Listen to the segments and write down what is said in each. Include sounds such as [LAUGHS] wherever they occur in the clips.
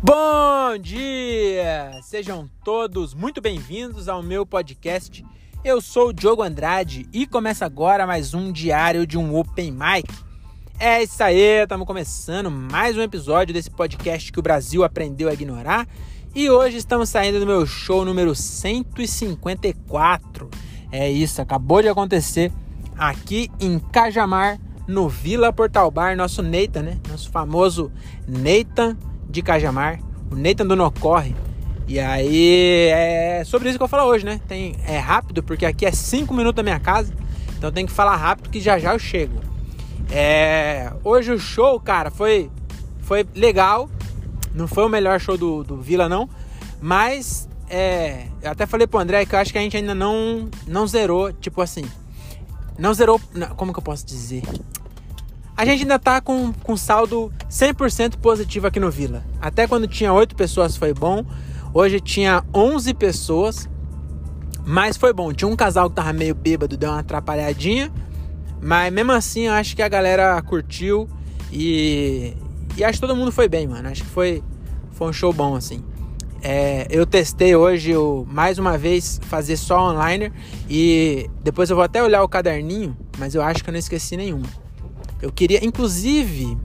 Bom dia! Sejam todos muito bem-vindos ao meu podcast. Eu sou o Diogo Andrade e começa agora mais um diário de um Open Mic. É isso aí, estamos começando mais um episódio desse podcast que o Brasil aprendeu a ignorar. E hoje estamos saindo do meu show número 154. É isso, acabou de acontecer aqui em Cajamar, no Vila Portal Bar, nosso Neita, né? Nosso famoso Nathan de Cajamar, o Nathan do Nocorre. E aí é sobre isso que eu vou falar hoje, né? Tem, é rápido, porque aqui é 5 minutos da minha casa, então tem que falar rápido que já já eu chego. É, hoje o show, cara, foi, foi legal. Não foi o melhor show do, do Vila, não. Mas é, eu até falei pro André que eu acho que a gente ainda não, não zerou, tipo assim. Não zerou. Como que eu posso dizer? A gente ainda tá com, com saldo 100% positivo aqui no Vila. Até quando tinha 8 pessoas foi bom. Hoje tinha 11 pessoas. Mas foi bom. Tinha um casal que tava meio bêbado, deu uma atrapalhadinha. Mas mesmo assim, eu acho que a galera curtiu. E, e acho que todo mundo foi bem, mano. Acho que foi, foi um show bom, assim. É, eu testei hoje, eu, mais uma vez, fazer só online. E depois eu vou até olhar o caderninho, mas eu acho que eu não esqueci nenhuma. Eu queria, inclusive,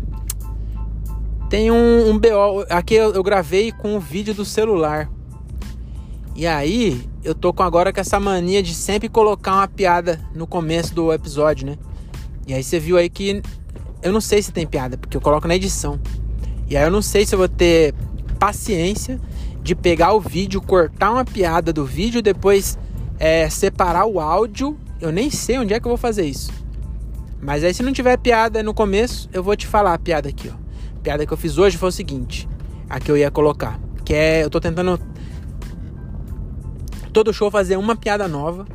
tem um, um BO. Aqui eu, eu gravei com o vídeo do celular. E aí, eu tô com agora com essa mania de sempre colocar uma piada no começo do episódio, né? E aí você viu aí que eu não sei se tem piada, porque eu coloco na edição. E aí eu não sei se eu vou ter paciência de pegar o vídeo, cortar uma piada do vídeo, depois é, separar o áudio. Eu nem sei onde é que eu vou fazer isso. Mas aí se não tiver piada no começo, eu vou te falar a piada aqui, ó. A piada que eu fiz hoje foi o seguinte, a que eu ia colocar, que é eu tô tentando todo show fazer uma piada nova.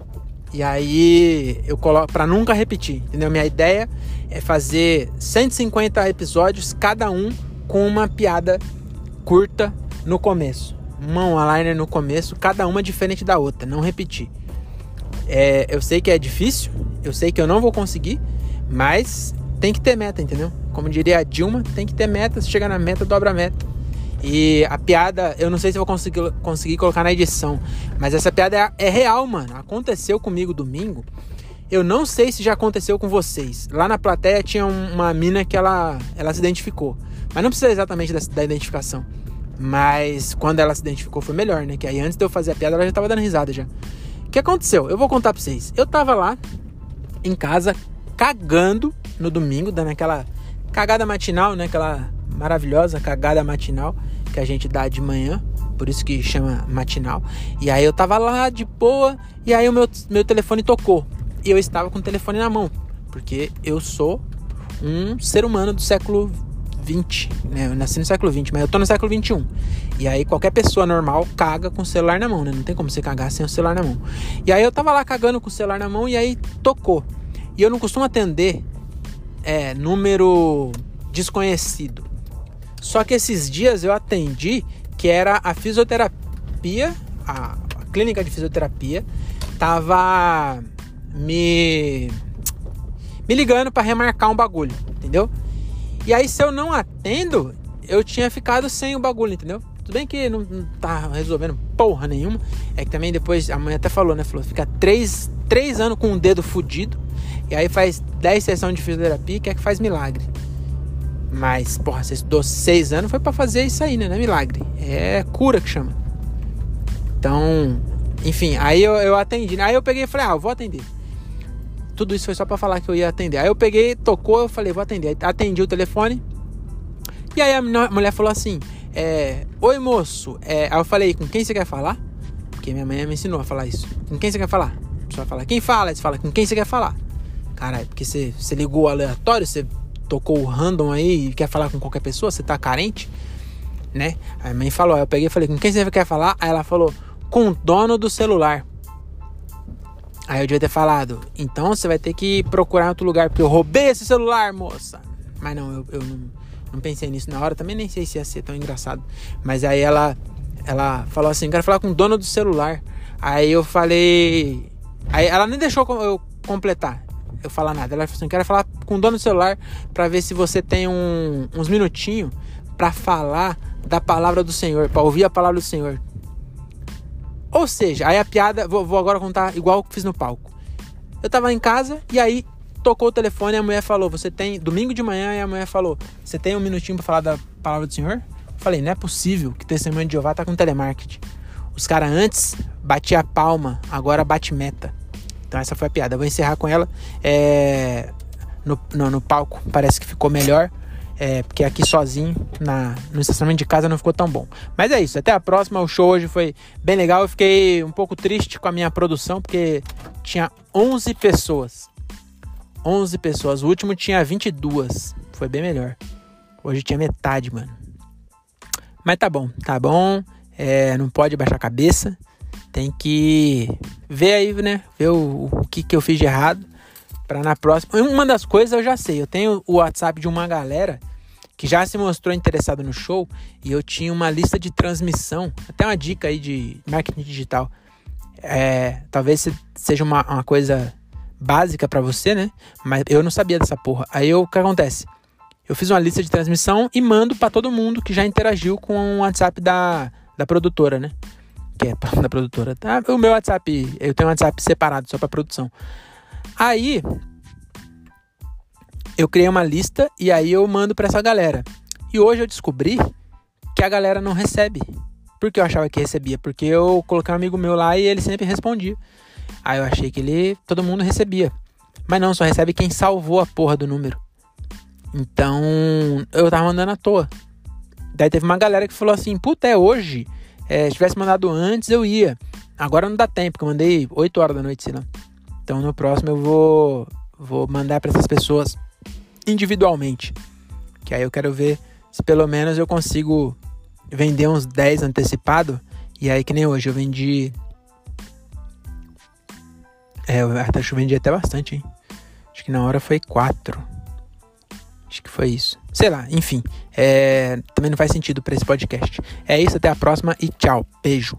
E aí eu coloco para nunca repetir, entendeu? Minha ideia é fazer 150 episódios, cada um com uma piada curta no começo uma one-liner no começo, cada uma diferente da outra, não repetir. É, eu sei que é difícil, eu sei que eu não vou conseguir, mas tem que ter meta, entendeu? Como diria a Dilma, tem que ter meta, se chegar na meta, dobra a meta. E a piada, eu não sei se vou conseguir, conseguir colocar na edição, mas essa piada é, é real, mano. Aconteceu comigo domingo. Eu não sei se já aconteceu com vocês. Lá na plateia tinha uma mina que ela, ela se identificou. Mas não precisa exatamente da, da identificação. Mas quando ela se identificou foi melhor, né? Que aí antes de eu fazer a piada ela já tava dando risada já. O que aconteceu? Eu vou contar pra vocês. Eu tava lá em casa cagando no domingo, dando aquela cagada matinal, né? Aquela maravilhosa cagada matinal que a gente dá de manhã. Por isso que chama matinal. E aí eu tava lá de boa. E aí o meu, meu telefone tocou. E eu estava com o telefone na mão. Porque eu sou um ser humano do século 20, né? Eu nasci no século 20, mas eu tô no século 21. E aí qualquer pessoa normal caga com o celular na mão, né? Não tem como você cagar sem o celular na mão. E aí eu tava lá cagando com o celular na mão e aí tocou. E eu não costumo atender é, número desconhecido. Só que esses dias eu atendi que era a fisioterapia, a, a clínica de fisioterapia, tava me me ligando para remarcar um bagulho, entendeu? E aí, se eu não atendo, eu tinha ficado sem o bagulho, entendeu? Tudo bem que não, não tá resolvendo porra nenhuma. É que também depois, a mãe até falou, né? Falou, fica três, três anos com o dedo fudido. E aí faz 10 sessões de fisioterapia e quer que faz milagre. Mas, porra, você estudou seis anos, foi para fazer isso aí, né? Não é milagre. É cura que chama. Então, enfim, aí eu, eu atendi. Aí eu peguei e falei, ah, eu vou atender. Tudo isso foi só para falar que eu ia atender. Aí eu peguei, tocou, eu falei, vou atender. Atendi o telefone. E aí a mulher falou assim: é, Oi moço, é, aí eu falei, com quem você quer falar? Porque minha mãe me ensinou a falar isso. Com quem você quer falar? Pessoa fala, quem fala? Você fala, com quem você quer falar? Caralho, porque você, você ligou aleatório, você tocou o random aí e quer falar com qualquer pessoa, você tá carente, né? Aí a mãe falou, eu peguei e falei, com quem você quer falar? Aí ela falou, com o dono do celular. Aí eu devia ter falado, então você vai ter que procurar em outro lugar, porque eu roubei esse celular, moça. Mas não, eu, eu não, não pensei nisso na hora, também nem sei se ia ser tão engraçado. Mas aí ela, ela falou assim, quero falar com o dono do celular. Aí eu falei. Aí ela nem deixou eu completar, eu falar nada. Ela falou assim, quero falar com o dono do celular para ver se você tem um, uns minutinhos para falar da palavra do Senhor, para ouvir a palavra do Senhor. Ou seja, aí a piada, vou, vou agora contar igual que fiz no palco. Eu tava em casa e aí tocou o telefone e a mulher falou: Você tem. Domingo de manhã e a mulher falou: Você tem um minutinho para falar da palavra do Senhor? Eu falei: Não é possível que testemunho de Jeová tá com telemarketing. Os caras antes batia palma, agora bate meta. Então essa foi a piada. Eu vou encerrar com ela. É, no, no, no, palco parece que ficou melhor. É, porque aqui sozinho, na, no estacionamento de casa, não ficou tão bom. Mas é isso, até a próxima. O show hoje foi bem legal. Eu fiquei um pouco triste com a minha produção, porque tinha 11 pessoas. 11 pessoas. O último tinha 22. Foi bem melhor. Hoje tinha metade, mano. Mas tá bom, tá bom. É, não pode baixar a cabeça. Tem que ver aí, né? Ver o, o que, que eu fiz de errado. Pra na próxima. Uma das coisas eu já sei. Eu tenho o WhatsApp de uma galera que já se mostrou interessado no show e eu tinha uma lista de transmissão, até uma dica aí de marketing digital. É, talvez seja uma, uma coisa básica para você, né? Mas eu não sabia dessa porra. Aí o que acontece? Eu fiz uma lista de transmissão e mando para todo mundo que já interagiu com o WhatsApp da, da produtora, né? Que é [LAUGHS] da produtora. Tá? O meu WhatsApp, eu tenho um WhatsApp separado só para produção. Aí eu criei uma lista e aí eu mando para essa galera. E hoje eu descobri que a galera não recebe. Porque eu achava que recebia, porque eu coloquei um amigo meu lá e ele sempre respondia. Aí eu achei que ele todo mundo recebia. Mas não, só recebe quem salvou a porra do número. Então, eu tava mandando à toa. Daí teve uma galera que falou assim: "Puta, é hoje. É, se tivesse mandado antes, eu ia. Agora não dá tempo, porque eu mandei 8 horas da noite, sei lá. Então, no próximo eu vou vou mandar para essas pessoas individualmente. Que aí eu quero ver se pelo menos eu consigo vender uns 10 antecipado. E aí que nem hoje, eu vendi. É, eu acho que eu vendi até bastante, hein? Acho que na hora foi 4. Acho que foi isso. Sei lá, enfim. É, também não faz sentido para esse podcast. É isso, até a próxima e tchau. Beijo.